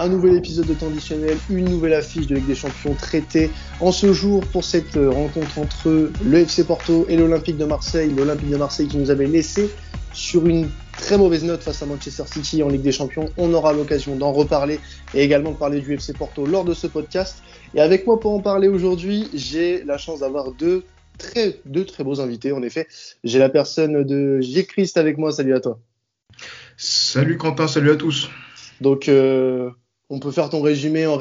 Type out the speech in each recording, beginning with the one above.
un nouvel épisode de temps additionnel, une nouvelle affiche de Ligue des Champions traitée en ce jour pour cette euh, rencontre entre le FC Porto et l'Olympique de Marseille. L'Olympique de Marseille qui nous avait laissé sur une très mauvaise note face à Manchester City en Ligue des Champions. On aura l'occasion d'en reparler et également de parler du FC Porto lors de ce podcast. Et avec moi pour en parler aujourd'hui, j'ai la chance d'avoir deux très, deux très beaux invités. En effet, j'ai la personne de J. Christ avec moi. Salut à toi. Salut Quentin, salut à tous. Donc, euh, on peut faire ton résumé en,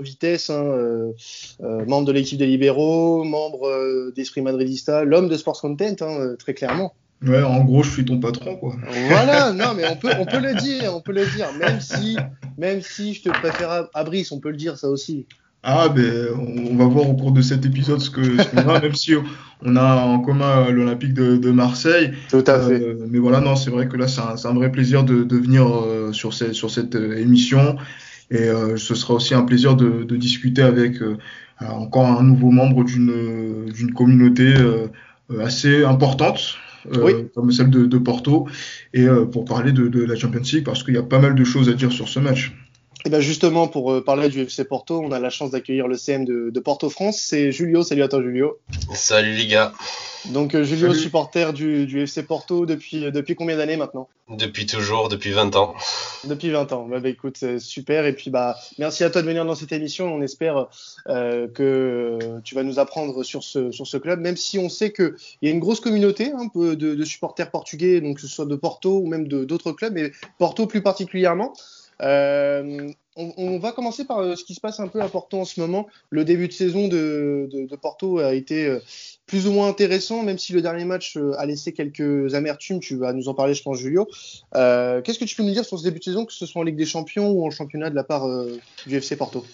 vitesse. Hein, euh, euh, membre de l'équipe des libéraux, membre d'Esprit Madridista, l'homme de Sports Content, hein, très clairement. Ouais, en gros, je suis ton patron, quoi. Voilà, non, mais on peut, on peut le dire, on peut le dire, même si, même si je te préfère à, Brice, on peut le dire, ça aussi. Ah, ben, on, va voir au cours de cet épisode ce que, qu'on a, même si on a en commun l'Olympique de, Marseille. Tout à fait. Euh, mais voilà, non, c'est vrai que là, c'est un, vrai plaisir de, de venir euh, sur, cette, sur cette euh, émission. Et ce sera aussi un plaisir de, de discuter avec encore un nouveau membre d'une, communauté assez importante euh, comme celle de, Porto, et euh, pour parler de, la Champions League, parce qu'il y a pas mal de choses à dire sur ce match. Et bien justement, pour euh, parler du FC Porto, on a la chance d'accueillir le CM de, de Porto France. C'est Julio. Salut à toi, Julio. Salut les gars. Donc euh, Julio, supporter du, du, FC Porto depuis, euh, depuis combien d'années maintenant? Depuis toujours, depuis 20 ans. Depuis 20 ans. Bah, bah écoute, c'est super. Et puis bah merci à toi de venir dans cette émission. On espère euh, que tu vas nous apprendre sur ce, sur ce club, même si on sait qu'il y a une grosse communauté un peu de, de, supporters portugais, donc que ce soit de Porto ou même d'autres clubs, mais Porto plus particulièrement. Euh, on, on, va commencer par euh, ce qui se passe un peu à Porto en ce moment. Le début de saison de, de, de Porto a été euh, plus ou moins intéressant, même si le dernier match a laissé quelques amertumes. Tu vas nous en parler, je pense, Julio. Qu'est-ce que tu peux nous dire sur ce début de saison, que ce soit en Ligue des Champions ou en championnat de la part du FC Porto?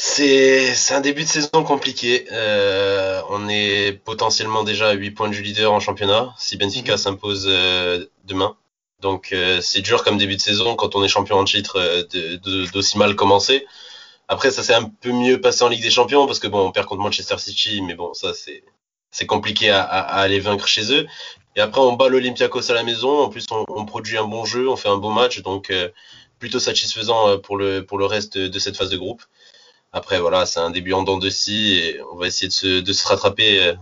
C'est un début de saison compliqué. Euh, on est potentiellement déjà à 8 points du leader en championnat si Benfica mhm. s'impose euh, demain. Donc euh, c'est dur comme début de saison quand on est champion en titre euh, d'aussi mal commencer. Après ça s'est un peu mieux passé en Ligue des Champions parce que bon on perd contre Manchester City, mais bon ça c'est c'est compliqué à, à, aller vaincre chez eux. Et après on bat l'Olympiakos à la maison. En plus on, on, produit un bon jeu, on fait un beau match, donc euh, plutôt satisfaisant pour le pour le reste de cette phase de groupe. Après voilà c'est un début en dents de scie et on va essayer de se, de se rattraper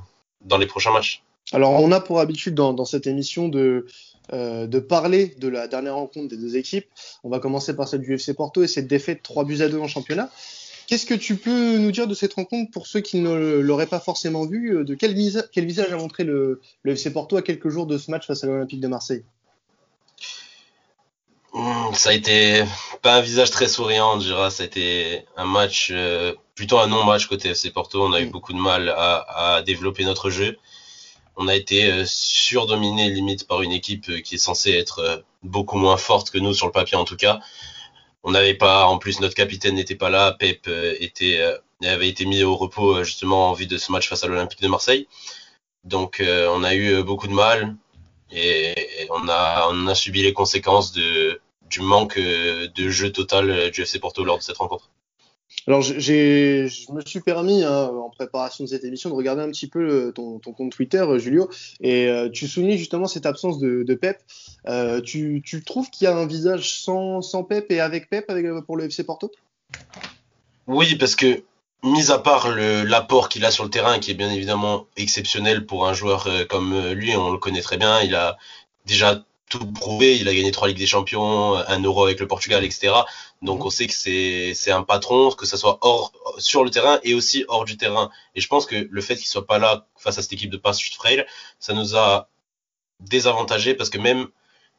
dans les prochains matchs. Alors on a pour habitude dans, dans cette émission de euh, de parler de la dernière rencontre des deux équipes. On va commencer par celle du FC Porto et cette défaite 3 buts à 2 en championnat. Qu'est-ce que tu peux nous dire de cette rencontre pour ceux qui ne l'auraient pas forcément vu euh, De quel, quel visage a montré le, le, FC Porto à quelques jours de ce match face à l'Olympique de Marseille? Ça a été pas un visage très souriant, je dirais. Ça a été un match, euh, plutôt un non-match côté FC Porto. On a eu mm. beaucoup de mal à, à développer notre jeu on a été euh, surdominé limite par une équipe euh, qui est censée être euh, beaucoup moins forte que nous sur le papier en tout cas. On n'avait pas, en plus notre capitaine n'était pas là, Pep était, avait été mis au repos justement en vue de ce match face à l'Olympique de Marseille. Donc on a eu beaucoup de mal et on a, subi les conséquences du manque de jeu total du FC Porto lors de cette rencontre. Alors, je me suis permis, hein, en préparation de cette émission, de regarder un petit peu ton, ton compte Twitter, euh, Julio, et euh, tu soulignes justement cette absence de, Pep. Euh, tu, tu, trouves qu'il y a un visage sans, sans Pep et avec Pep pour le FC Porto? Oui, parce que, mis à part l'apport qu'il a sur le terrain, qui est bien évidemment exceptionnel pour un joueur comme lui, on le connaît très bien, il a déjà tout prouvé. Il a gagné trois Ligues des Champions, un Euro avec le Portugal, etc. Donc mhm. on sait que c'est c'est un patron, que ça soit hors sur le terrain et aussi hors du terrain. Et je pense que le fait qu'il soit pas là face à cette équipe de passe frail, ça nous a désavantagé parce que même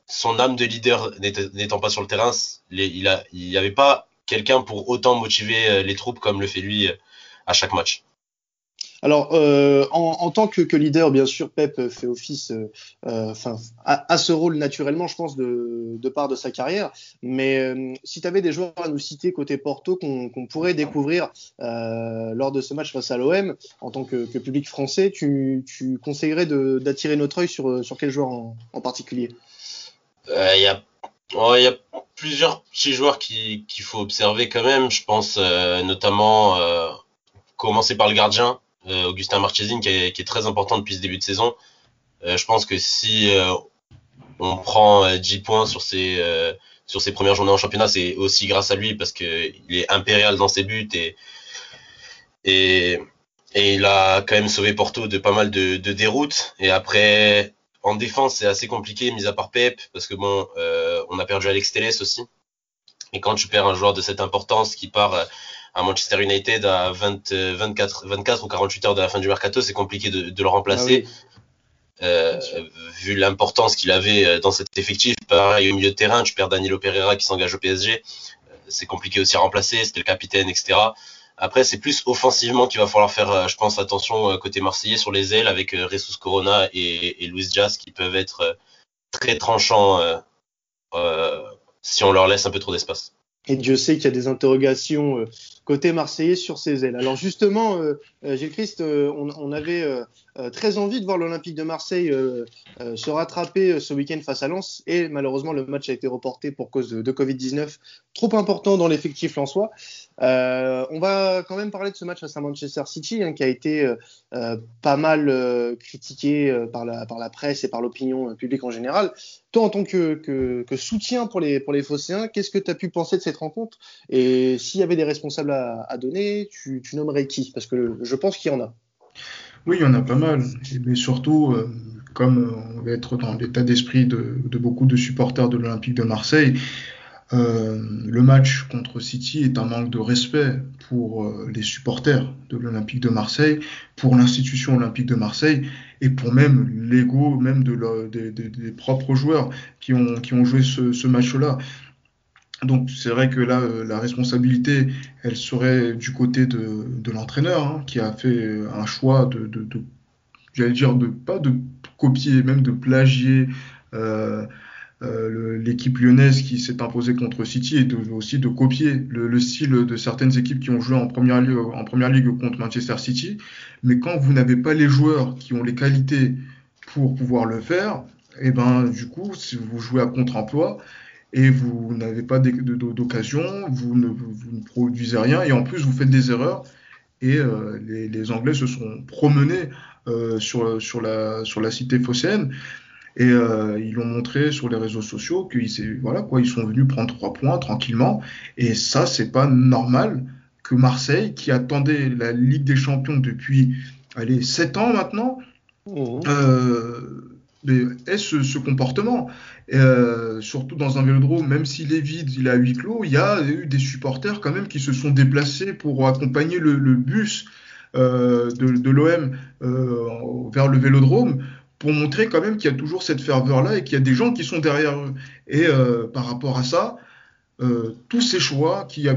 son âme de leader n'étant pas sur le terrain, il a il avait pas quelqu'un pour autant motiver euh, les troupes comme le fait lui euh, à chaque match. Alors, euh, en, tant que, leader, bien sûr, Pep fait office, euh, euh à, ce rôle naturellement, je pense, de, part de sa carrière. Mais si tu avais des joueurs à nous citer côté Porto qu'on pourrait découvrir lors de ce match face à l'OM, en tant que, public français, tu, conseillerais d'attirer notre œil sur, quel joueur en, particulier? Il y a il y a plusieurs petits joueurs qu'il faut observer quand même. Je pense notamment commencer par le gardien, Augustin Marchesine qui est, très important depuis ce début de saison. Euh, je pense que si euh, on prend 10 points sur ses, sur ses premières journées en championnat, c'est aussi grâce à lui parce qu'il est impérial dans ses buts et, et, il a quand même sauvé Porto de pas mal de, déroutes. Et après, en défense, c'est assez compliqué, mis à part Pep, parce que bon, euh, on a perdu Alex Telles aussi. Et quand tu perds un joueur de cette importance qui part à Manchester United à 20, 24, 24 ou 48 heures de la fin du mercato, c'est compliqué de, de, le remplacer. Ah euh, vu l'importance qu'il avait euh, dans cet effectif, pareil au milieu de terrain, tu perds Danilo Pereira qui s'engage au PSG, euh, c'est compliqué aussi à remplacer, c'était le capitaine, etc. Après, c'est plus offensivement qu'il va falloir faire, je pense, attention côté marseillais sur les ailes avec Ressus Corona et, et Luis Diaz qui peuvent être très tranchants euh, si on leur laisse un peu trop d'espace. Et Dieu sait qu'il y a des interrogations côté marseillais sur ses ailes. Alors justement, euh, Gilles Christ, on, on, avait euh, très envie de voir l'Olympique de Marseille euh, euh, se rattraper ce week-end face à Lens et malheureusement le match a été reporté pour cause de, Covid-19 trop important dans l'effectif lensois. on va quand même parler de ce match face à Manchester City hein, qui a été pas mal critiqué par la, presse et par l'opinion publique en général. Toi, en tant que, soutien pour les, pour Phocéens, qu'est-ce que tu as pu penser de cette rencontre? Et s'il y avait des responsables à, donner, tu, nommerais qui? Parce que je pense qu'il y en a. Oui, il y en a pas mal. Mais surtout, euh, comme on va être dans l'état d'esprit de, beaucoup de supporters de l'Olympique de Marseille, euh, le match contre City est un manque de respect pour euh, les supporters de l'Olympique de Marseille, pour l'institution Olympique de Marseille et pour même l'ego même de des propres joueurs qui ont, joué ce match-là. Donc c'est vrai que là, euh, la responsabilité, elle serait du côté de, de l'entraîneur, hein, qui a fait un choix de, de, de j'allais dire, de pas de copier, même de plagier euh, euh, l'équipe lyonnaise qui s'est imposée contre City et de, aussi de copier le, le, style de certaines équipes qui ont joué en première, ligue, en première ligue contre Manchester City. Mais quand vous n'avez pas les joueurs qui ont les qualités pour pouvoir le faire, et eh ben du coup, si vous jouez à contre-emploi, et vous n'avez pas d'occasion, vous ne, vous ne, produisez rien et en plus vous faites des erreurs. Et euh, les, les, Anglais se sont promenés euh, sur, sur, la, sur la cité phocéenne et euh, ils l'ont montré sur les réseaux sociaux qu'ils voilà, quoi, ils sont venus prendre trois points tranquillement. Et ça, c'est pas normal que Marseille, qui attendait la Ligue des Champions depuis allez, 7 ans maintenant, mmh. Ait ce, comportement. Euh, surtout dans un vélodrome, même s'il est vide, il est à huis clos, il y a eu des supporters quand même qui se sont déplacés pour accompagner le, bus euh, de, l'OM euh, vers le vélodrome pour montrer quand même qu'il y a toujours cette ferveur-là et qu'il y a des gens qui sont derrière eux. Et par rapport à ça, tous ces choix qu'il a a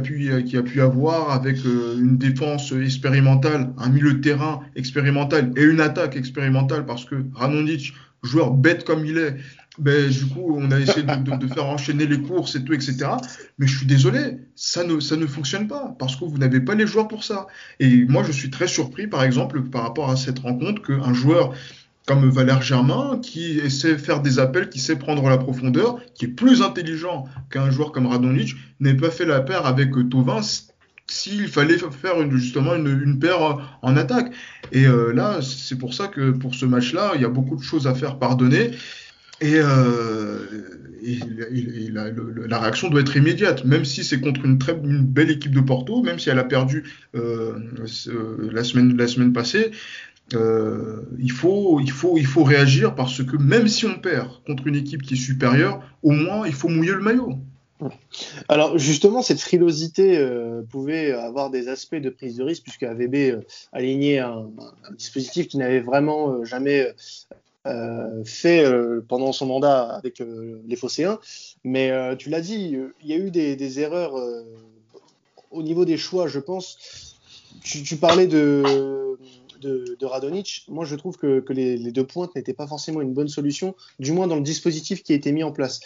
pu avoir avec une défense expérimentale, un milieu de terrain expérimental et une attaque expérimentale parce que Ranonic joueur bête comme il est, ben, du coup, on a essayé de, faire enchaîner les courses et tout, etc. Mais je suis désolé, ça ne, ça ne fonctionne pas parce que vous n'avez pas les joueurs pour ça. Et moi, je suis très surpris, par exemple, par rapport à cette rencontre, qu'un joueur comme Valère Germain, qui de faire des appels, qui sait prendre la profondeur, qui est plus intelligent qu'un joueur comme Radonjic, n'ait pas fait la paire avec Tovin s'il fallait faire justement une, une, paire en attaque. Et euh, là, c'est pour ça que pour ce match-là, il y a beaucoup de choses à faire pardonner. Et, euh, et, la, réaction doit être immédiate, même si c'est contre une très belle équipe de Porto, même si elle a perdu euh, la, semaine, la semaine passée. Il, faut, il, faut, il faut réagir parce que même si on perd contre une équipe qui est supérieure, au moins il faut mouiller le maillot. Alors justement, cette frilosité euh, pouvait avoir des aspects de prise de risque puisque AVB euh, alignait un, dispositif qui n'avait vraiment euh, jamais fait pendant son mandat avec les Phocéens. Mais tu l'as dit, il y a eu des, erreurs au niveau des choix, je pense. Tu, parlais de, de, de, Radonic. Moi, je trouve que, que les, les deux pointes n'étaient pas forcément une bonne solution, du moins dans le dispositif qui a été mis en place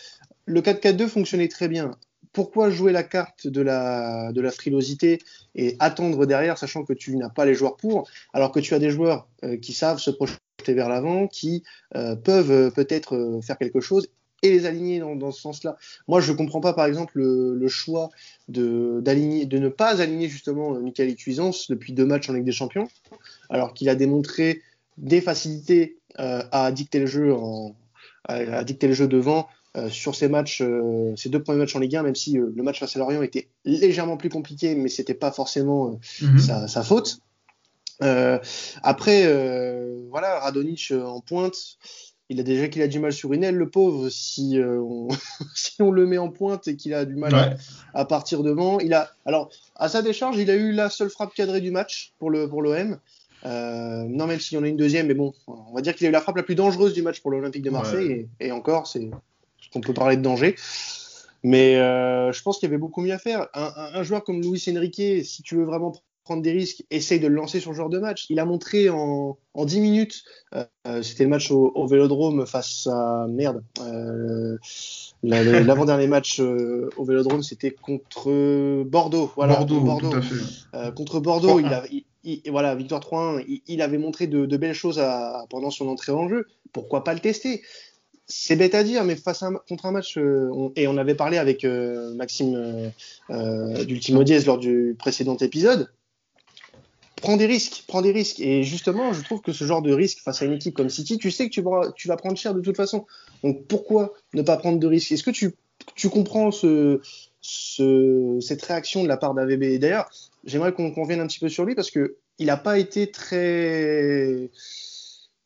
le 4-4-2 fonctionnait très bien. Pourquoi jouer la carte de la, frilosité et attendre derrière, sachant que tu n'as pas les joueurs pour, alors que tu as des joueurs euh, qui savent se projeter vers l'avant, qui euh, peuvent euh, peut-être faire quelque chose et les aligner dans, ce sens-là. Moi, je ne comprends pas, par exemple, le, choix de, ne pas aligner justement Michael Cuisance depuis deux matchs en Ligue des Champions, alors qu'il a démontré des facilités à dicter le jeu devant sur ces matchs, ces deux premiers matchs en Ligue 1, même si le match face à Lorient était légèrement plus compliqué, mais c'était pas forcément mhm. sa, faute. après, voilà, Radonic en pointe il a déjà qu'il a du mal sur une aile, le pauvre, si, euh, on, si on le met en pointe et qu'il a du mal à, partir devant. Il a, alors, à sa décharge, il a eu la seule frappe cadrée du match pour le pour l'OM. Euh, non, même s'il y en a une deuxième, mais bon, on va dire qu'il a eu la frappe la plus dangereuse du match pour l'Olympique de Marseille, et, encore, c'est qu'on peut parler de danger. Mais euh, je pense qu'il y avait beaucoup mieux à faire. Un, un, joueur comme Luis Enrique, si tu veux vraiment prendre des risques, essaye de le lancer sur le genre de match. Il a montré en, en 10 minutes, euh, c'était le match au, au, Vélodrome face à merde. Euh, L'avant-dernier match euh, au Vélodrome, c'était contre Bordeaux. Voilà, Bordeaux, Bordeaux. Tout à fait. Euh, contre Bordeaux, il, a, il, voilà, victoire 3-1. Il, il, avait montré de, de belles choses à, pendant son entrée en jeu. Pourquoi pas le tester? C'est bête à dire, mais face à contre un match, euh, et on avait parlé avec euh, Maxime euh, euh d'Ultimo Diez lors du précédent épisode, prends des risques, prends des risques. Et justement, je trouve que ce genre de risque face à une équipe comme City, tu sais que tu vas, tu vas prendre cher de toute façon. Donc pourquoi ne pas prendre de risques? Est-ce que tu, comprends ce, ce, cette réaction de la part d'AVB D'ailleurs, j'aimerais qu'on vienne un petit peu sur lui parce que il n'a pas été très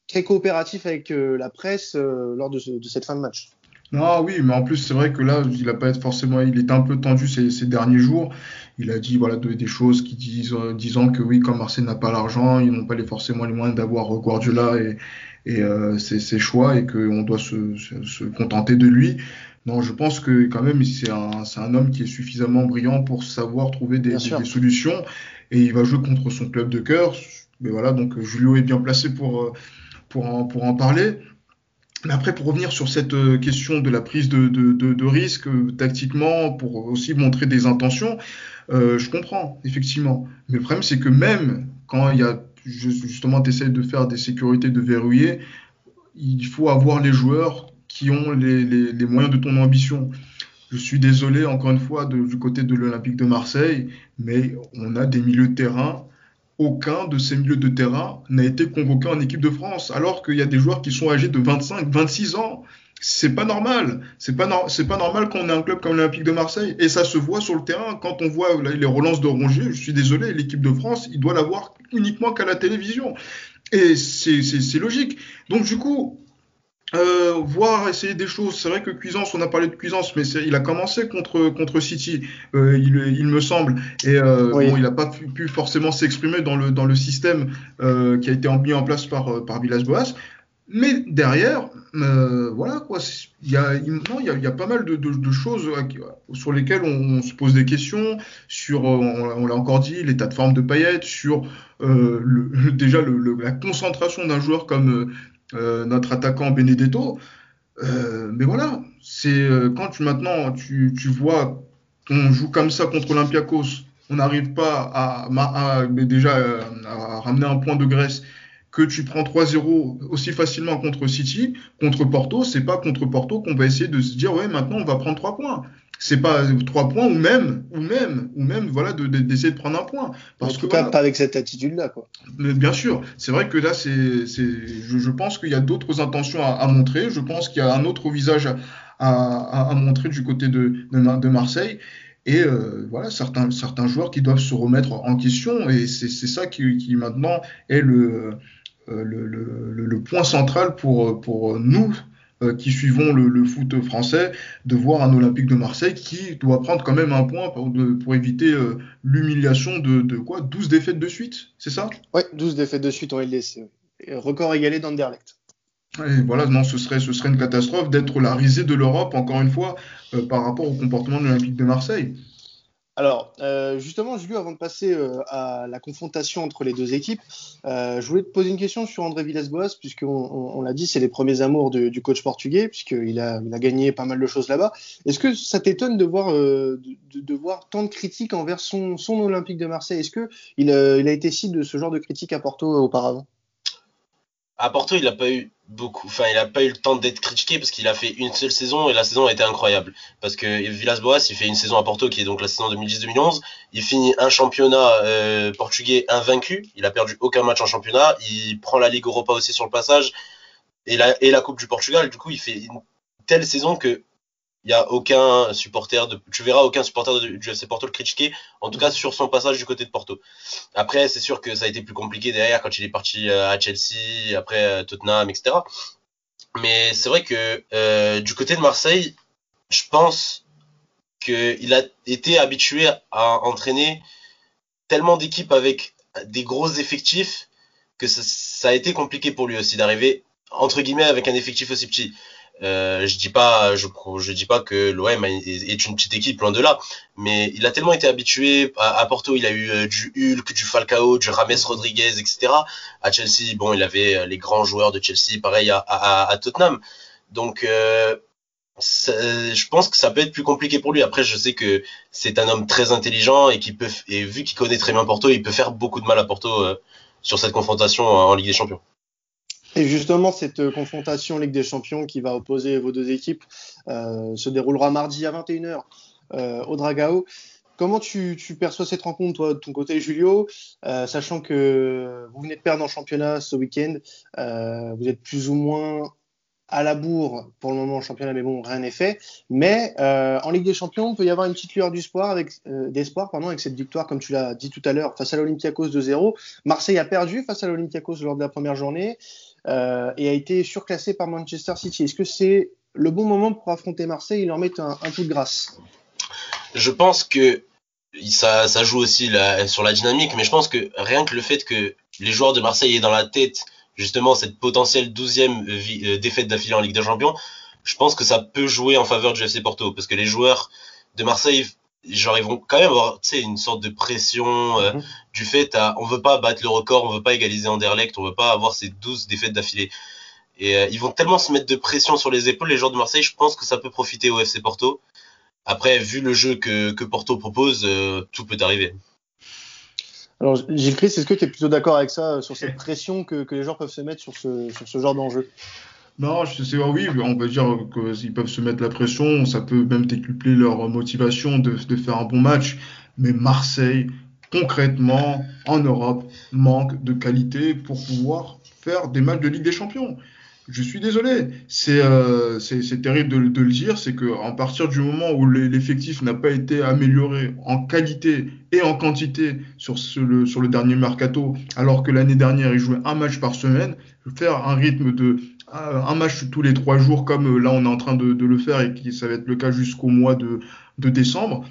très coopératif avec euh, la presse euh, lors de, de, cette fin de match. Ah oui, mais en plus c'est vrai que là, il a pas être forcément, il était un peu tendu ces, ces derniers jours. Il a dit voilà des choses qui disent, euh, disant que oui, comme Marseille n'a pas l'argent, ils n'ont pas les, forcément les moyens d'avoir Guardiola et, et euh, ses, ses, choix et qu'on doit se, se, se, contenter de lui. Non, je pense que quand même c'est un, un homme qui est suffisamment brillant pour savoir trouver des, des, des, solutions et il va jouer contre son club de cœur. Mais voilà, donc Julio est bien placé pour pour en, pour en parler. Mais après, pour revenir sur cette euh, question de la prise de, de, de, risque euh, tactiquement, pour aussi montrer des intentions, euh, je comprends, effectivement. Mais le problème, c'est que même quand il y a, justement, tu essaies de faire des sécurités de verrouiller, il faut avoir les joueurs qui ont les, les, les moyens de ton ambition. Je suis désolé, encore une fois, du côté de l'Olympique de Marseille, mais on a des milieux de terrain aucun de ces milieux de terrain n'a été convoqué en équipe de France, alors qu'il y a des joueurs qui sont âgés de 25, 26 ans. C'est pas normal. C'est pas, pas normal quand on est un club comme l'Olympique de Marseille. Et ça se voit sur le terrain quand on voit les relances de Rongier. Je suis désolé, l'équipe de France, il doit l'avoir uniquement qu'à la télévision. Et c'est logique. Donc, du coup, euh, voir essayer des choses. C'est vrai que Cuisance, on a parlé de Cuisance, mais il a commencé contre contre City, euh, il, il, me semble, et euh, bon, il n'a pas pu, pu forcément s'exprimer dans le dans le système qui a été mis en place par par Villas-Boas. Mais derrière, voilà quoi, il y a, il y a, il y a pas mal de, de, de, choses sur lesquelles on, on, se pose des questions. Sur, on, on l'a encore dit, l'état de forme de Payet, sur le, déjà le, le, la concentration d'un joueur comme notre attaquant Benedetto. Euh, mais voilà, c'est euh, quand tu maintenant tu, tu vois qu'on joue comme ça contre Olympiakos, on n'arrive pas à, à, à, déjà à ramener un point de Grèce que tu prends 3-0 aussi facilement contre City, contre Porto, c'est pas contre Porto qu'on va essayer de se dire ouais maintenant on va prendre 3 points c'est pas trois points ou même ou même ou même voilà d'essayer de, de, prendre un point. Parce en tout que cas pas avec cette attitude là quoi. Mais bien sûr. C'est vrai que là c'est je, je, pense qu'il y a d'autres intentions à, à, montrer. Je pense qu'il y a un autre visage à, à, à montrer du côté de de, Marseille. Et euh, voilà certains certains joueurs qui doivent se remettre en question. Et c'est ça qui, qui maintenant est le euh, le, le, le, point central pour pour nous euh, qui suivons le, le, foot français, de voir un Olympique de Marseille qui doit prendre quand même un point pour, de, pour éviter euh, l'humiliation de, de, quoi 12 défaites de suite, c'est ça? Ouais, 12 défaites de suite en LDC. Record égalé d'Anderlecht. Et voilà, non, ce serait, ce serait une catastrophe d'être la risée de l'Europe, encore une fois, euh, par rapport au comportement de l'Olympique de Marseille. Alors, euh, justement, Julio, avant de passer euh, à la confrontation entre les deux équipes, euh, je voulais te poser une question sur André Villas-Boas, puisqu'on on, l'a dit, c'est les premiers amours du coach portugais, puisqu'il a, il a gagné pas mal de choses là-bas. Est-ce que ça t'étonne de voir, tant de critiques envers son, Olympique de Marseille? Est-ce qu'il il, il a été cible de ce genre de critiques à Porto auparavant? À Porto, il n'a pas eu beaucoup, enfin il a pas eu le temps d'être critiqué parce qu'il a fait une seule saison et la saison a été incroyable. Parce que Villas-Boas, il fait une saison à Porto qui est donc la saison 2010-2011, il finit un championnat euh, portugais invaincu, il a perdu aucun match en championnat, il prend la Ligue Europa aussi sur le passage. et la, et la Coupe du Portugal. Du coup, il fait une telle saison que il y a aucun supporter de, tu verras aucun supporter du FC Porto le critiquer, en tout cas sur son passage du côté de Porto. Après, c'est sûr que ça a été plus compliqué derrière quand il est parti euh, à Chelsea, après euh, Tottenham, etc. Mais c'est vrai que euh, du côté de Marseille, je pense qu'il a été habitué à entraîner tellement d'équipes avec des gros effectifs que ça, ça, a été compliqué pour lui aussi d'arriver entre guillemets avec un effectif aussi petit. Euh, je dis pas, je, je dis pas que l'OM est, une petite équipe loin de là, mais il a tellement été habitué à, Porto, il a eu euh, du Hulk, du Falcao, du Rames Rodriguez, etc. À Chelsea, bon, il avait euh, les grands joueurs de Chelsea, pareil à, à, à Tottenham. Donc, euh, je pense que ça peut être plus compliqué pour lui. Après, je sais que c'est un homme très intelligent et qui peut, et vu qu'il connaît très bien Porto, il peut faire beaucoup de mal à Porto sur cette confrontation en Ligue des Champions. Et justement, cette euh, confrontation Ligue des Champions qui va opposer vos deux équipes euh, se déroulera mardi à 21h euh, au Dragao. Comment tu, perçois cette rencontre, toi, de ton côté, Julio, sachant que vous venez de perdre en championnat ce week-end, vous êtes plus ou moins à la bourre pour le moment en championnat, mais bon, rien n'est fait. Mais en Ligue des Champions, il peut y avoir une petite lueur d'espoir avec, avec cette victoire, comme tu l'as dit tout à l'heure, face à l'Olympiakos 2-0. Marseille a perdu face à l'Olympiakos lors de la première journée euh, et a été surclassé par Manchester City. Est-ce que c'est le bon moment pour affronter Marseille? Et leur mettre un, coup de grâce Je pense que ça, joue aussi sur la dynamique, mais je pense que rien que le fait que les joueurs de Marseille aient dans la tête justement cette potentielle douzième euh, défaite d'affilée en Ligue des Champions, je pense que ça peut jouer en faveur du FC Porto parce que les joueurs de Marseille genre ils vont quand même avoir une sorte de pression euh, mhm. du fait à on veut pas battre le record, on veut pas égaliser Anderlecht, on veut pas avoir ces 12 défaites d'affilée. Et euh, ils vont tellement se mettre de pression sur les épaules les joueurs de Marseille, je pense que ça peut profiter au FC Porto. Après vu le jeu que, que Porto propose, tout peut arriver. Alors, Gilles Chris, est-ce que tu es plutôt d'accord avec ça, euh, sur cette pression que, que, les joueurs peuvent se mettre sur ce, sur ce genre d'enjeu? Non, je sais, oui, on peut dire qu'ils peuvent se mettre la pression, ça peut même décupler leur motivation de, faire un bon match. Mais Marseille, concrètement, en Europe, manque de qualité pour pouvoir faire des matchs de Ligue des Champions. Je suis désolé, c'est euh, terrible de, le dire, c'est qu'à partir du moment où l'effectif n'a pas été amélioré en qualité et en quantité sur, sur le dernier mercato, alors que l'année dernière il jouait un match par semaine, faire un rythme de un match tous les trois jours comme euh, là on est en train de, le faire et qui ça va être le cas jusqu'au mois de, décembre,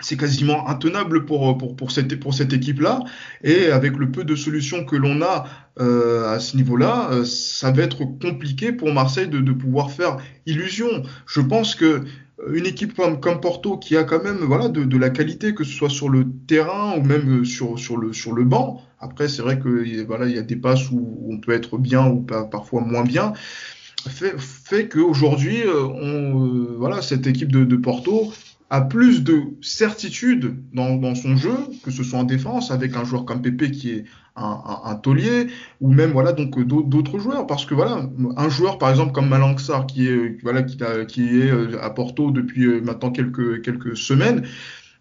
c'est quasiment intenable pour, pour, pour cette, pour cette équipe-là. Et avec le peu de solutions que l'on a euh, à ce niveau-là, euh, ça va être compliqué pour Marseille de, de, pouvoir faire illusion. Je pense que euh, une équipe comme, Porto qui a quand même voilà de, la qualité, que ce soit sur le terrain ou même sur, sur, le, sur le banc. Après, c'est vrai que voilà, il y a des passes où on peut être bien ou parfois moins bien. Fait, fait qu'aujourd'hui, on, voilà, cette équipe de Porto a plus de certitude dans, dans, son jeu, que ce soit en défense, avec un joueur comme Pépé qui est un, un, taulier, ou même voilà donc d'autres joueurs, parce que voilà un joueur par exemple comme Malanxar qui est voilà qui, est euh, à Porto depuis euh, maintenant quelques quelques semaines.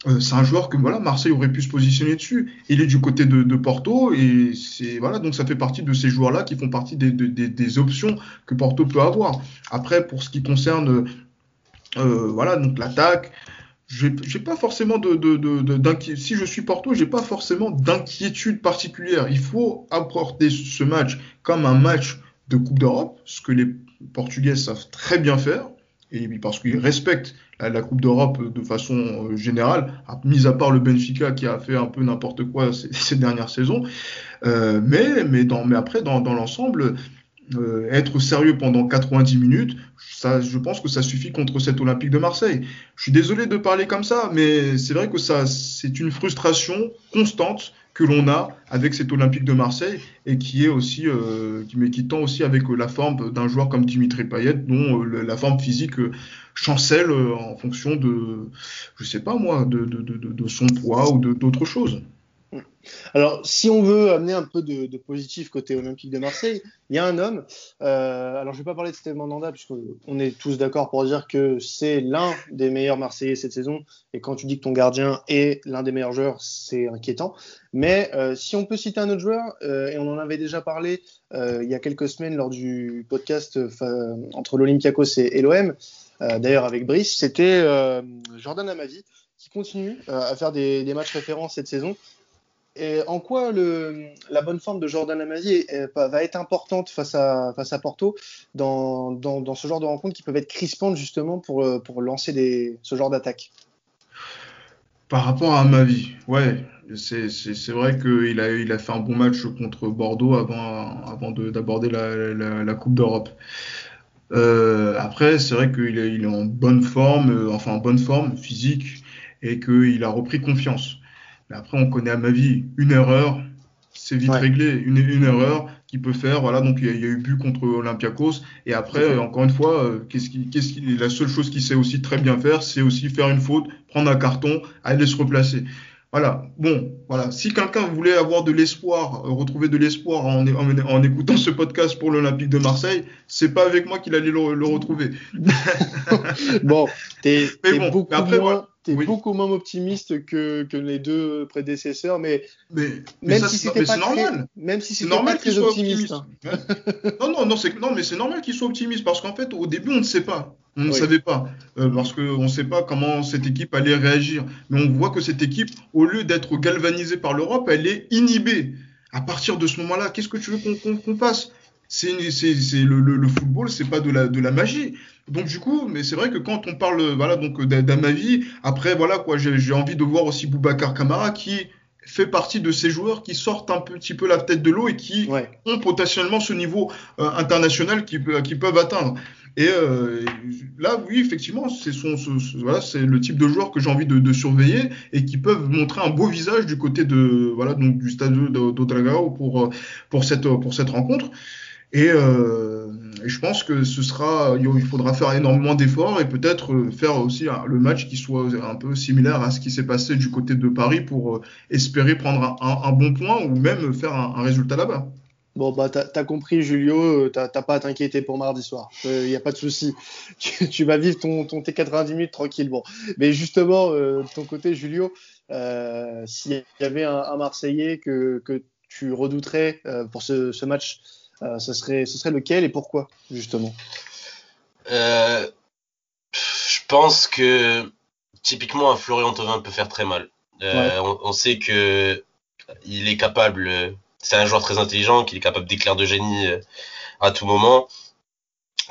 Euh, c'est un joueur que voilà Marseille aurait pu se positionner dessus. Il est du côté de, Porto et c'est voilà donc ça fait partie de ces joueurs-là qui font partie des, des, options que Porto peut avoir. Après pour ce qui concerne euh, voilà donc l'attaque, j'ai pas forcément de, de, de, si je suis Porto, j'ai pas forcément d'inquiétude particulière. Il faut apporter ce match comme un match de Coupe d'Europe, ce que les Portugais savent très bien faire, et parce qu'ils respectent la, Coupe d'Europe de façon euh, générale, mis à part le Benfica qui a fait un peu n'importe quoi ces, ces, dernières saisons. Euh, mais, mais, dans, mais après, dans, dans l'ensemble, euh, être sérieux pendant 90 minutes, ça, je pense que ça suffit contre cet Olympique de Marseille. Je suis désolé de parler comme ça, mais c'est vrai que ça, c'est une frustration constante que l'on a avec cet Olympique de Marseille et qui est aussi, euh, mais qui tend aussi avec la forme d'un joueur comme Dimitri Payet, dont euh, la forme physique euh, chancelle euh, en fonction de, je sais pas moi, de, de, de, de son poids ou d'autres choses. Alors, si on veut amener un peu de, positif côté Olympique de Marseille, il y a un homme. Euh, alors, je ne vais pas parler de Steve Mandanda, puisqu'on est tous d'accord pour dire que c'est l'un des meilleurs Marseillais cette saison. Et quand tu dis que ton gardien est l'un des meilleurs joueurs, c'est inquiétant. Mais euh, si on peut citer un autre joueur, euh, et on en avait déjà parlé il y a quelques semaines lors du podcast entre l'Olympiakos et, l'OM, d'ailleurs avec Brice, c'était Jordan Amavi qui continue à faire des, des matchs référents cette saison. Et en quoi la bonne forme de Jordan Amazi va être importante face à, Porto dans, ce genre de rencontres qui peuvent être crispantes justement pour, pour lancer ce genre d'attaque? Par rapport à Amavi, ouais, c'est vrai qu'il a, fait un bon match contre Bordeaux avant, d'aborder la, Coupe d'Europe. Euh, après, c'est vrai qu'il est, est en bonne forme, euh, enfin en bonne forme physique, et qu'il a repris confiance après, on connaît à ma vie une erreur, c'est vite réglé. Une, une, erreur qui peut faire, voilà, donc il y, a, eu but contre Olympiakos. Et après, encore une fois, euh, qu'est-ce qui, qu'est-ce qui, la seule chose qu'il sait aussi très bien faire, c'est aussi faire une faute, prendre un carton, aller se replacer. Voilà. Bon, voilà. Si quelqu'un voulait avoir de l'espoir, euh, retrouver de l'espoir en, en, écoutant ce podcast pour l'Olympique de Marseille, c'est pas avec moi qu'il allait le, le retrouver. bon, t'es, bon, beaucoup après, moins, tu es beaucoup moins optimiste que, que, les deux prédécesseurs, mais, mais, même, si c'était pas normal. même si c'est normal qu'il soit optimiste. Hein. non, non, non, non, mais c'est normal qu'il soit optimiste parce qu'en fait, au début, on ne sait pas. On ne savait pas. Euh, parce qu'on ne sait pas comment cette équipe allait réagir. Mais on voit que cette équipe, au lieu d'être galvanisée par l'Europe, elle est inhibée. À partir de ce moment-là, qu'est-ce que tu veux qu'on fasse? C'est le, le, le, football, c'est pas de la, de la magie. Donc du coup, mais c'est vrai que quand on parle voilà donc d'Amavi, après voilà quoi, j'ai envie de voir aussi Boubacar Kamara qui fait partie de ces joueurs qui sortent un petit peu la tête de l'eau et qui ont potentiellement ce niveau euh, international qu'ils qui peuvent atteindre. Et euh, là, oui, effectivement, c'est voilà, le type de joueur que j'ai envie de, de, surveiller et qui peuvent montrer un beau visage du côté de voilà donc du stade d'Otragao pour pour cette pour cette rencontre. Euh, et, je pense que ce sera, il faudra faire énormément d'efforts et peut-être euh, faire aussi le match qui soit un peu similaire à ce qui s'est passé du côté de Paris pour euh, espérer prendre un, bon point ou même faire un, résultat là-bas. Bon, bah, t'as as compris, Julio, t'as pas à t'inquiéter pour mardi soir. Il n'y a pas de souci. Tu, vas vivre ton, ton T90 minutes tranquille. Bon. Mais justement, de ton côté, Julio, s'il y avait un, Marseillais que, tu redouterais pour ce, match euh, ce, serait, ce serait lequel et pourquoi, justement? Euh, Je pense que typiquement un Florian Thauvin peut faire très mal. Euh, on, sait que il est capable, c'est un joueur très intelligent, qu'il est capable d'éclair de génie à tout moment.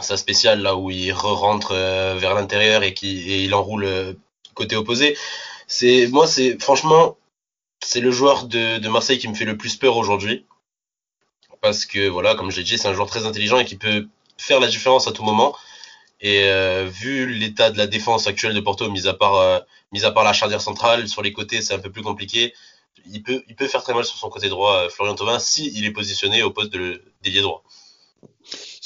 Sa spéciale là où il re-rentre vers l'intérieur et qui et il enroule côté opposé. C'est moi c'est franchement c'est le joueur de, de Marseille qui me fait le plus peur aujourd'hui parce que voilà, comme je l'ai dit, c'est un joueur très intelligent et qui peut faire la différence à tout moment. Et euh, vu l'état de la défense actuelle de Porto, mis à part, euh, mis à part la charnière centrale, sur les côtés, c'est un peu plus compliqué. Il peut, il peut faire très mal sur son côté droit, euh, Florian Thauvin, s'il il est positionné au poste de d'ailier droit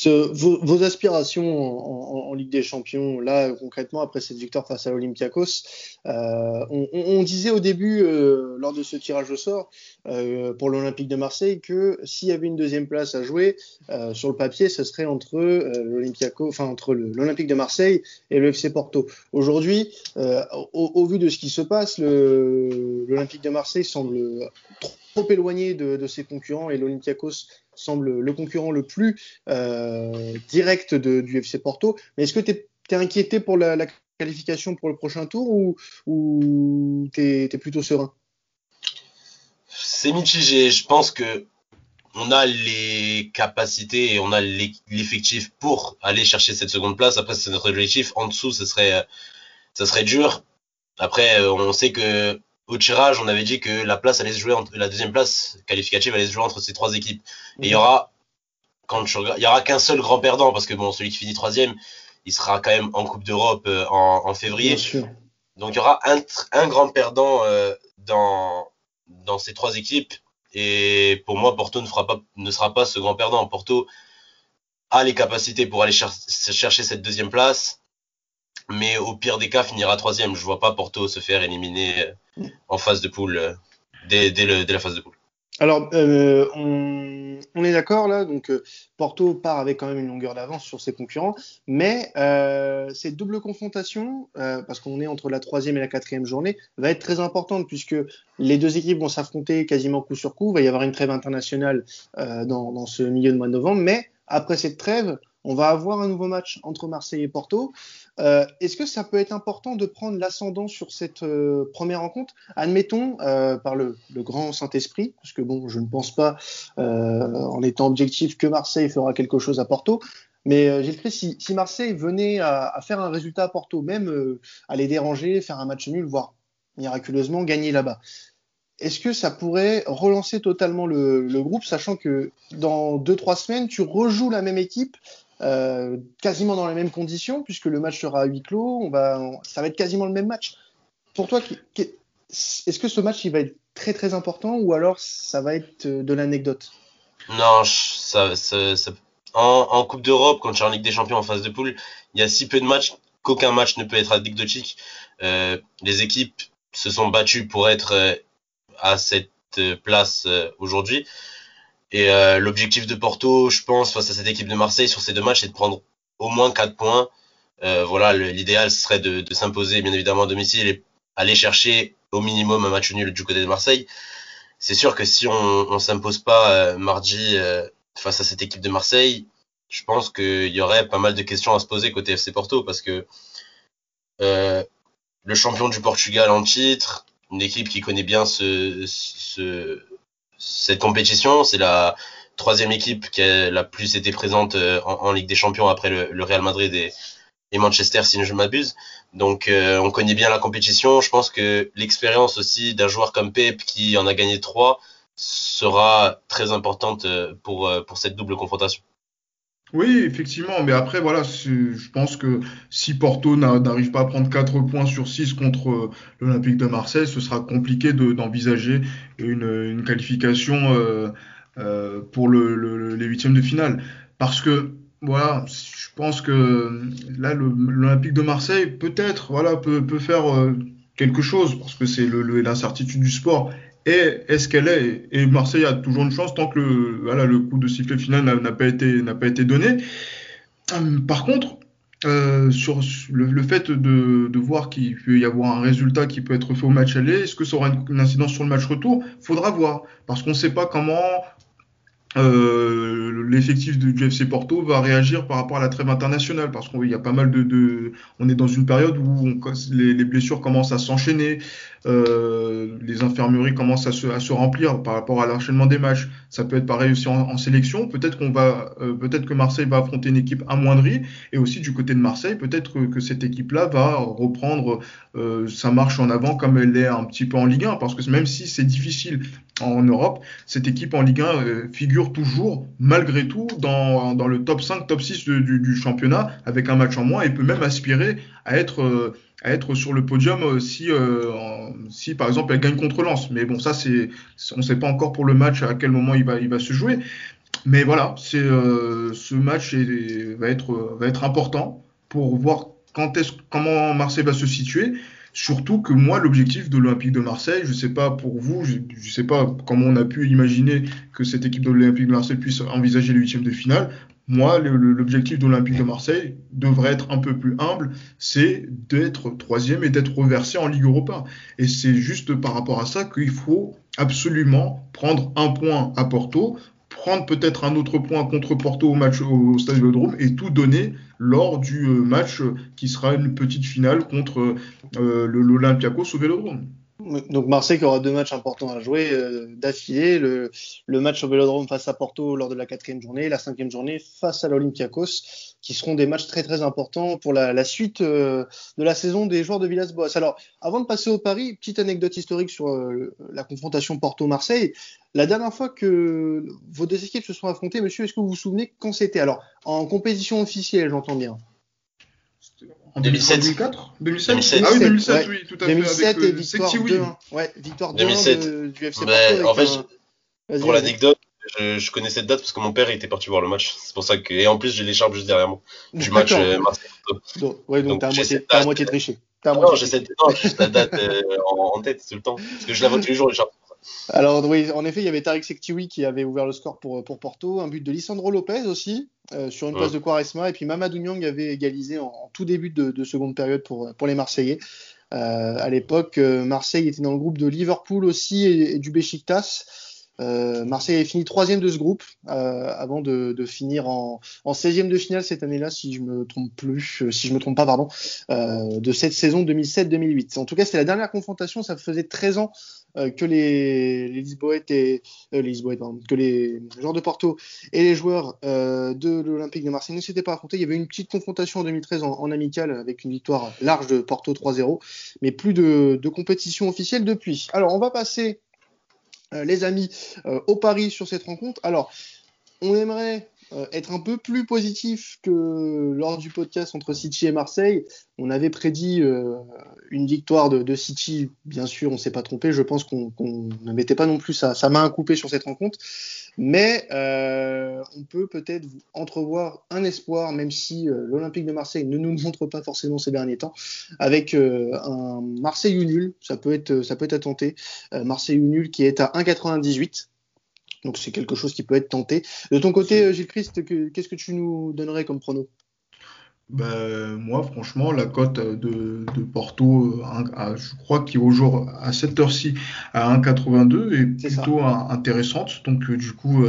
vos, aspirations en, Ligue des Champions, là concrètement après cette victoire face à l'Olympiakos, euh, on, disait au début, euh, lors de ce tirage au sort euh, pour l'Olympique de Marseille, que s'il y avait une deuxième place à jouer sur le papier, ce serait entre l'Olympiakos, enfin entre l'Olympique de Marseille et le FC Porto. Aujourd'hui, au, vu de ce qui se passe, l'Olympique de Marseille semble trop éloigné de, de ses concurrents et l'Olympiakos semble le concurrent le plus euh, direct du FC Porto. Mais est-ce que tu es, inquiété pour la, qualification pour le prochain tour ou, tu es, plutôt serein? C'est mitigé. Je pense que on a les capacités et on a l'effectif pour aller chercher cette seconde place. Après, c'est notre objectif. En dessous, ce serait, ce serait dur. Après, on sait que au tirage, on avait dit que la place allait se jouer entre, la deuxième place qualificative allait se jouer entre ces trois équipes. Et il y aura, quand il y aura qu'un seul grand perdant parce que bon, celui qui finit troisième, il sera quand même en Coupe d'Europe euh, en, en, février. Donc il y aura un, un grand perdant euh, dans dans ces trois équipes. Et pour moi, Porto ne fera pas, ne sera pas ce grand perdant. Porto a les capacités pour aller chercher cette deuxième place mais au pire des cas finira troisième. Je vois pas Porto se faire éliminer euh, en phase de poule. Euh. dès, la phase de poule. Alors, euh, on, est d'accord là, donc euh, Porto part avec quand même une longueur d'avance sur ses concurrents, mais cette double confrontation, parce qu'on est entre la troisième et la quatrième journée, va être très importante puisque les deux équipes vont s'affronter quasiment coup sur coup. Il va y avoir une trêve internationale dans, dans, ce milieu de mois de novembre, mais après cette trêve, on va avoir un nouveau match entre Marseille et Porto. Euh, Est-ce que ça peut être important de prendre l'ascendant sur cette euh, première rencontre? Admettons, euh, par le, grand Saint-Esprit, parce que bon, je ne pense pas, en étant objectif, que Marseille fera quelque chose à Porto. Mais Gilles Christ, si, Marseille venait à, faire un résultat à Porto, même à les déranger, faire un match nul, voire miraculeusement gagner là-bas, est-ce que ça pourrait relancer totalement le, groupe, sachant que dans deux trois semaines, tu rejoues la même équipe euh, quasiment dans les mêmes conditions, puisque le match sera à huis clos, ça va être quasiment le même match. Pour toi, est-ce que ce match il va être très très important ou alors ça va être de l'anecdote? Non. En, Coupe d'Europe, quand tu es en Ligue des Champions en phase de poule, il y a si peu de matchs qu'aucun match ne peut être anecdotique. Euh, les équipes se sont battues pour être euh, à cette place euh, aujourd'hui. Et euh, l'objectif de Porto, je pense, face à cette équipe de Marseille sur ces deux matchs, c'est de prendre au moins 4 points. Euh, voilà, l'idéal serait de, de s'imposer bien évidemment à domicile et aller chercher au minimum un match nul du côté de Marseille. C'est sûr que si on, on s'impose pas euh, mardi euh, face à cette équipe de Marseille, je pense qu'il y aurait pas mal de questions à se poser côté FC Porto parce que euh, le champion du Portugal en titre, une équipe qui connaît bien ce, ce cette compétition. C'est la troisième équipe qui a la plus été présente euh, en, en Ligue des Champions après le, le Real Madrid et, et, Manchester, si je m'abuse. Donc, euh, on connaît bien la compétition. Je pense que l'expérience aussi d'un joueur comme Pep qui en a gagné trois sera très importante euh, pour, pour cette double confrontation. Oui, effectivement, mais après, voilà, je pense que si Porto n'arrive pas à prendre 4 points sur 6 contre euh, l'Olympique de Marseille, ce sera compliqué d'envisager une, qualification euh, euh, pour le, le, les huitièmes de finale. Parce que, voilà, je pense que là, l'Olympique de Marseille, peut-être, voilà, peut, faire quelque chose, parce que c'est l'incertitude du sport et est-ce qu'elle est Et Marseille a toujours une chance tant que le, coup de sifflet final n'a pas été donné. Hum, par contre, euh, sur le, fait de, voir qu'il peut y avoir un résultat qui peut être fait au match aller, est-ce que ça aura une, incidence sur le match retour? Faudra voir, parce qu'on ne sait pas comment euh, l'effectif du FC Porto va réagir par rapport à la trêve internationale. Parce qu'il y a pas mal de, on est dans une période où les, blessures commencent à s'enchaîner, euh, les infirmeries commencent à se, à se, remplir par rapport à l'enchaînement des matchs. Ça peut être pareil aussi en, sélection. Peut-être qu'on va, euh, peut-être que Marseille va affronter une équipe amoindrie et aussi du côté de Marseille, peut-être que, que, cette équipe-là va reprendre euh, sa marche en avant comme elle est un petit peu en Ligue 1 parce que même si c'est difficile en Europe, cette équipe en Ligue 1 euh, figure toujours, malgré tout, dans, dans le top 5, top 6 du, du, du, championnat, avec un match en moins, et peut même aspirer à être, euh, à être sur le podium euh, si, si, par exemple, elle gagne contre Lens. Mais bon, ça, c'est, on ne sait pas encore pour le match à quel moment il va, il va se jouer. Mais voilà, c'est, ce match va, être, va être important pour voir quand est comment Marseille va se situer. Surtout que moi, l'objectif de l'Olympique de Marseille, je ne sais pas pour vous, je ne sais pas comment on a pu imaginer que cette équipe de l'Olympique de Marseille puisse envisager les huitièmes de finale. Moi, l'objectif de l'Olympique de Marseille devrait être un peu plus humble, c'est d'être troisième et d'être reversé en Ligue Europa. Et c'est juste par rapport à ça qu'il faut absolument prendre un point à Porto, prendre peut-être un autre point contre Porto au match au Stade Vélodrome et tout donner lors du match qui sera une petite finale contre euh, l'Olympiakos au Vélodrome. Donc Marseille qui aura deux matchs importants à jouer euh, d'affilée, le, le, match au Vélodrome face à Porto lors de la quatrième journée, la cinquième journée face à l'Olympiakos, qui seront des matchs très très importants pour la, la suite euh, de la saison des joueurs de Villas-Boas. Alors avant de passer au Paris, petite anecdote historique sur euh, la confrontation Porto-Marseille. La dernière fois que vos deux équipes se sont affrontées, monsieur, est-ce que vous vous souvenez quand c'était? Alors en compétition officielle, j'entends bien. En 2007 2004 2007, 2007 Ah oui, 2007, ouais. oui, tout à 2007 fait. Avec, et victoire 2-1. Ouais, victoire 2 2007. du FC Porto. En fait, un... pour l'anecdote, je, je, connais cette date parce que mon père était parti voir le match. C'est pour ça que, et en plus, j'ai l'écharpe juste derrière moi du match euh, Marseille. Donc, ouais, donc, donc t'as à moitié, triché. Non, j'ai cette, non, juste la date euh, en, en, tête tout le temps. Parce que je la vois tous les jours, l'écharpe. Alors oui, en effet, il y avait Tariq Sektiwi qui avait ouvert le score pour, pour Porto, un but de Lisandro Lopez aussi, euh, sur une passe de Quaresma, et puis Mamadou Niang avait égalisé en, tout début de, seconde période pour, pour les Marseillais. À l'époque, Marseille était dans le groupe de Liverpool aussi et, du Besiktas. Marseille avait fini troisième de ce groupe avant de, finir en, en 16e de finale cette année-là, si je me trompe plus, si je me trompe pas, pardon, de cette saison 2007-2008. En tout cas, c'était la dernière confrontation. Ça faisait 13 ans euh, que les, Lisboètes euh, les que les joueurs de Porto et les joueurs euh, de l'Olympique de Marseille ne s'étaient pas affrontés. Il y avait une petite confrontation en 2013 en, en amical avec une victoire large de Porto 3-0, mais plus de, de compétition officielle depuis. Alors on va passer les amis au pari sur cette rencontre. Alors on aimerait euh, être un peu plus positif que lors du podcast entre City et Marseille. On avait prédit euh, une victoire de, de, City, bien sûr, on ne s'est pas trompé. Je pense qu'on ne mettait pas non plus sa, sa, main à couper sur cette rencontre. Mais euh, on peut peut-être entrevoir un espoir, même si euh, l'Olympique de Marseille ne nous montre pas forcément ces derniers temps, avec un Marseille nul. Ça peut être, ça peut être à tenter. Marseille nul qui est à 1,98. Donc c'est quelque chose qui peut être tenté. De ton côté, euh, Gilles Christ, qu'est-ce que tu nous donnerais comme prono? Ben, moi, franchement, la cote de, Porto, euh, je crois qu'il est au jour à cette heure-ci à 1,82 est, plutôt intéressante. Donc, euh, du coup,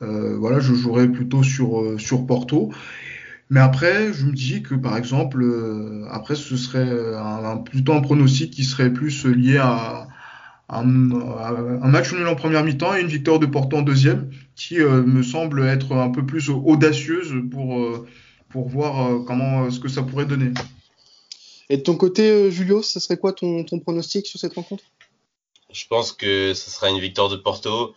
voilà, je jouerais plutôt sur, sur Porto. Mais après, je me dis que par exemple, après, ce serait plutôt un pronostic qui serait plus lié à, un, match nul en première mi-temps et une victoire de Porto en deuxième, qui euh, me semble être un peu plus audacieuse pour, euh, pour voir euh, comment ce que ça pourrait donner. Et de ton côté, Julio, ce serait quoi ton, ton pronostic sur cette rencontre? Je pense que ce sera une victoire de Porto.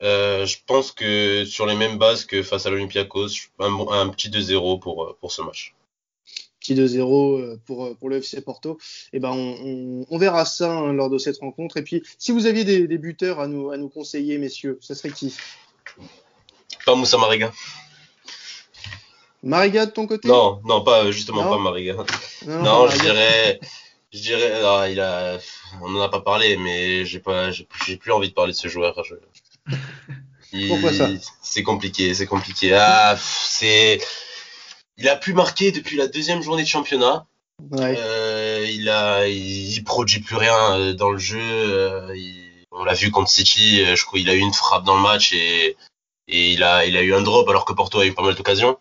je pense que sur les mêmes bases que face à l'Olympiakos, un, un petit 2-0 pour, pour ce match petit 2-0 euh, pour, euh, pour le FC Porto. Et eh ben on, on, verra ça hein, lors de cette rencontre. Et puis, si vous aviez des, des, buteurs à nous, à nous conseiller, messieurs, ça serait qui? Pas Moussa Mariga. Mariga de ton côté? Non, non, pas justement pas Mariga. Non, je dirais, je dirais, ah, il a, on n'en a pas parlé, mais j'ai pas, j'ai plus envie de parler de ce joueur. Pourquoi ça? C'est compliqué, c'est compliqué. Ah, c'est il a plus marqué depuis la deuxième journée de championnat. Ouais. Euh, il a, il, produit plus rien euh, dans le jeu. Euh, on l'a vu contre City. Je crois il a eu une frappe dans le match et, et il a, il a eu un drop alors que Porto a eu pas mal d'occasions.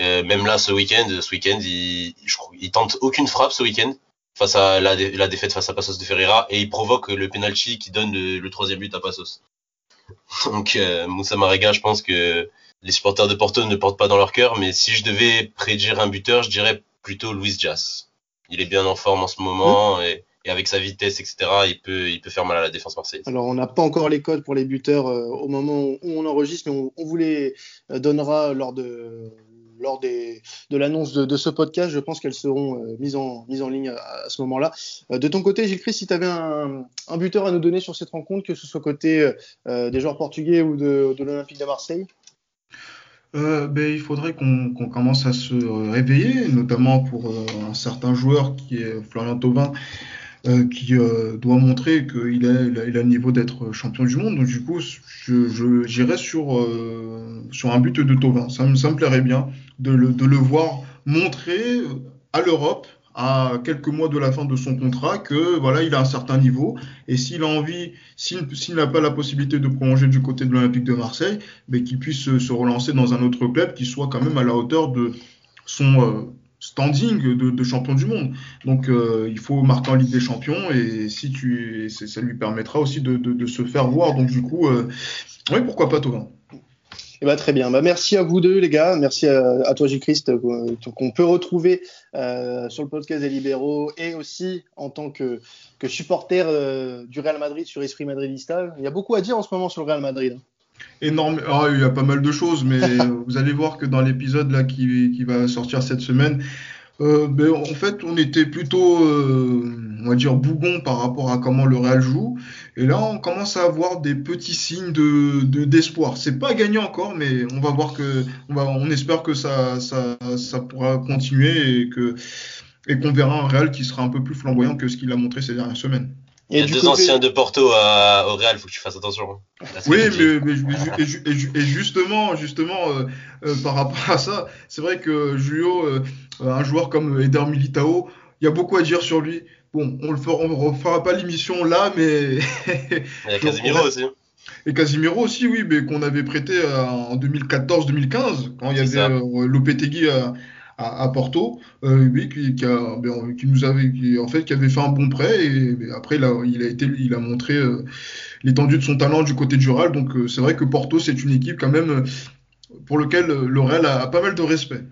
Euh, même là, ce week-end, ce week-end, il, je il tente aucune frappe ce week-end face à la, la, défaite face à Passos de Ferreira et il provoque le penalty qui donne le, le troisième but à Passos. Donc Moussa Marega, je pense que les supporters de Porto ne portent pas dans leur cœur, mais si je devais prédire un buteur, je dirais plutôt Luis Diaz. Il est bien en forme en ce moment et, avec sa vitesse, etc., il peut, il peut faire mal à la défense marseillaise. Alors, on n'a pas encore les codes pour les buteurs euh, au moment où on enregistre, mais on, vous les euh, donnera lors de, lors de l'annonce de, ce podcast. Je pense qu'elles seront euh, mises, en, ligne à, ce moment-là. de ton côté, Gilles Christ, si tu avais un, buteur à nous donner sur cette rencontre, que ce soit côté des joueurs portugais ou de, l'Olympique de Marseille? Euh, ben, il faudrait qu'on commence à se réveiller, notamment pour euh, un certain joueur qui est Florian Thauvin, euh, qui euh, doit montrer qu'il a, il a, il a, le niveau d'être champion du monde. Donc du coup, je j'irais sur, euh, sur un but de Thauvin. Ça, me, ça me plairait bien de le, de le voir montrer à l'Europe à quelques mois de la fin de son contrat que voilà il a un certain niveau et s'il a envie s'il n'a pas la possibilité de prolonger du côté de l'Olympique de Marseille mais qu'il puisse se, relancer dans un autre club qui soit quand même à la hauteur de son euh, standing de, champion du monde donc euh, il faut marquer en Ligue des Champions et si tu ça lui permettra aussi de, de, se faire voir donc du coup euh, oui pourquoi pas Thomas? Eh ben, très bien. Bah, merci à vous deux, les gars. Merci à, toi, J. Christ, euh, qu'on peut retrouver sur le podcast des libéraux et aussi en tant que, que supporter du Real Madrid sur Esprit Madridista. Il y a beaucoup à dire en ce moment sur le Real Madrid. Énorme. Ah, il y a pas mal de choses, mais vous allez voir que dans l'épisode là qui, qui, va sortir cette semaine, euh, ben, en fait, on était plutôt, euh, on va dire, bougon par rapport à comment le Real joue. Et là, on commence à avoir des petits signes de d'espoir. C'est pas gagné encore, mais on va voir que, on va, on espère que ça, ça, ça pourra continuer et que et qu'on verra un Real qui sera un peu plus flamboyant que ce qu'il a montré ces dernières semaines. Il y a deux anciens de Porto à, au Real, faut que tu fasses attention. Oui, mais, et, justement, justement euh, par rapport à ça, c'est vrai que Julio, un joueur comme Eder Militao, il y a beaucoup à dire sur lui. Bon, on ne refera pas l'émission là, mais. Il y a Casemiro aussi. Hein. Et Casimiro aussi, oui, mais qu'on avait prêté euh, en 2014-2015, quand il y avait euh, Lopetegui à, Porto, euh, qui, ben, qui, nous avait, en fait, qui avait fait un bon prêt et, après a, il a été, il a montré l'étendue de son talent du côté du Real. Donc c'est vrai que Porto c'est une équipe quand même pour lequel le Real a pas mal de respect.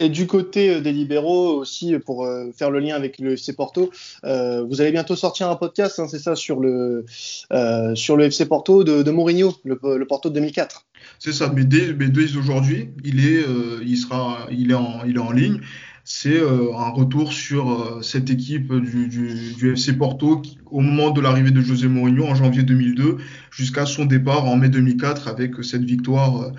Et du côté euh, des libéraux aussi, pour euh, faire le lien avec le FC Porto, euh, vous allez bientôt sortir un podcast, hein, c'est ça, sur le, sur le FC Porto de, Mourinho, le, Porto de 2004. C'est ça, mais dès, dès aujourd'hui, il est, il il en, il est en ligne. C'est un retour sur cette équipe du, du, FC Porto au moment de l'arrivée de José Mourinho en janvier 2002 jusqu'à son départ en mai 2004 avec cette victoire euh,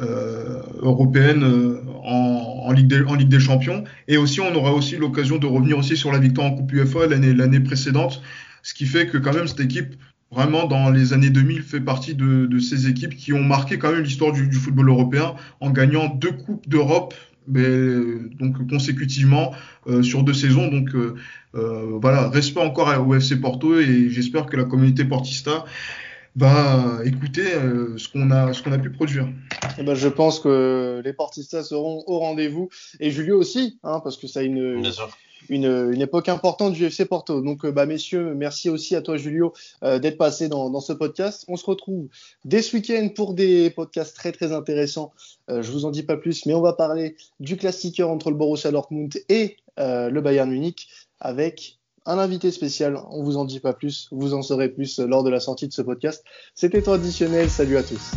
européenne euh, en, Ligue des, en Ligue des Champions. Et aussi, on aura aussi l'occasion de revenir aussi sur la victoire en Coupe UEFA l'année l'année précédente, ce qui fait que quand même cette équipe vraiment dans les années 2000 fait partie de, de ces équipes qui ont marqué quand même l'histoire du, du, football européen en gagnant deux coupes d'Europe donc consécutivement euh, sur deux saisons. Donc euh, voilà. Respect encore au FC Porto et j'espère que la communauté portista va écouter ce qu'on a ce qu'on a pu produire ben, je pense que les portistas seront au rendez-vous et Julio aussi, hein, parce que ça a une, une, une, époque importante du FC Porto. Donc, euh, bah, messieurs, merci aussi à toi, Julio, euh, d'être passé dans, dans, ce podcast. On se retrouve dès ce week-end pour des podcasts très très intéressants. Euh, je vous en dis pas plus, mais on va parler du classiqueur entre le Borussia Dortmund et euh, le Bayern Munich avec un invité spécial. On vous en dit pas plus, vous en saurez plus lors de la sortie de ce podcast. C'était traditionnel. Salut à tous.